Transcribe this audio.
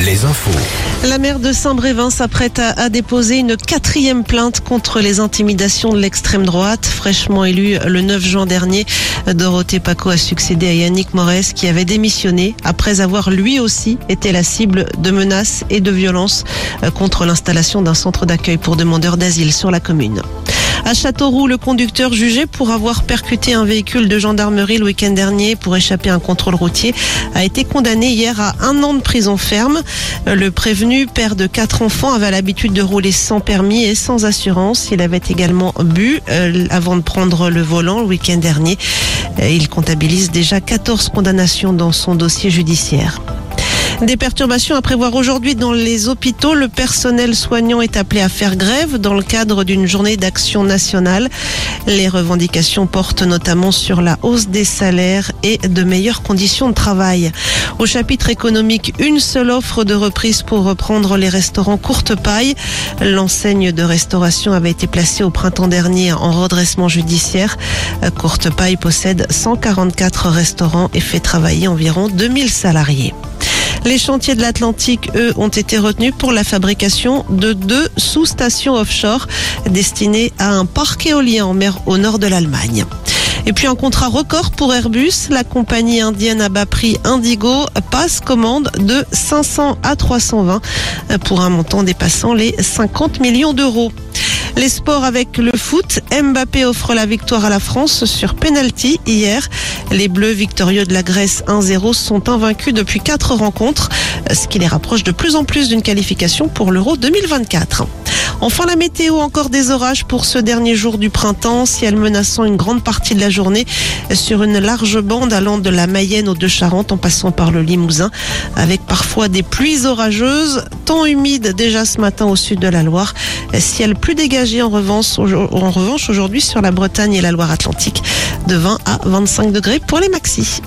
Les infos. La maire de Saint-Brévin s'apprête à, à déposer une quatrième plainte contre les intimidations de l'extrême droite. Fraîchement élue le 9 juin dernier, Dorothée Paco a succédé à Yannick Morès qui avait démissionné après avoir lui aussi été la cible de menaces et de violences euh, contre l'installation d'un centre d'accueil pour demandeurs d'asile sur la commune. À Châteauroux, le conducteur jugé pour avoir percuté un véhicule de gendarmerie le week-end dernier pour échapper à un contrôle routier a été condamné hier à un an de prison ferme. Le prévenu, père de quatre enfants, avait l'habitude de rouler sans permis et sans assurance. Il avait également bu euh, avant de prendre le volant le week-end dernier. Euh, Il comptabilise déjà 14 condamnations dans son dossier judiciaire. Des perturbations à prévoir aujourd'hui dans les hôpitaux. Le personnel soignant est appelé à faire grève dans le cadre d'une journée d'action nationale. Les revendications portent notamment sur la hausse des salaires et de meilleures conditions de travail. Au chapitre économique, une seule offre de reprise pour reprendre les restaurants courte paille. L'enseigne de restauration avait été placée au printemps dernier en redressement judiciaire. Courte paille possède 144 restaurants et fait travailler environ 2000 salariés. Les chantiers de l'Atlantique, eux, ont été retenus pour la fabrication de deux sous-stations offshore destinées à un parc éolien en mer au nord de l'Allemagne. Et puis un contrat record pour Airbus. La compagnie indienne à bas prix Indigo passe commande de 500 à 320 pour un montant dépassant les 50 millions d'euros. Les sports avec le foot, Mbappé offre la victoire à la France sur penalty hier. Les Bleus victorieux de la Grèce 1-0 sont invaincus depuis quatre rencontres, ce qui les rapproche de plus en plus d'une qualification pour l'Euro 2024. Enfin, la météo, encore des orages pour ce dernier jour du printemps, ciel menaçant une grande partie de la journée sur une large bande allant de la Mayenne aux Deux-Charentes en passant par le Limousin, avec parfois des pluies orageuses, temps humide déjà ce matin au sud de la Loire, ciel plus dégagé en revanche, en revanche aujourd'hui sur la Bretagne et la Loire-Atlantique, de 20 à 25 degrés pour les maxis.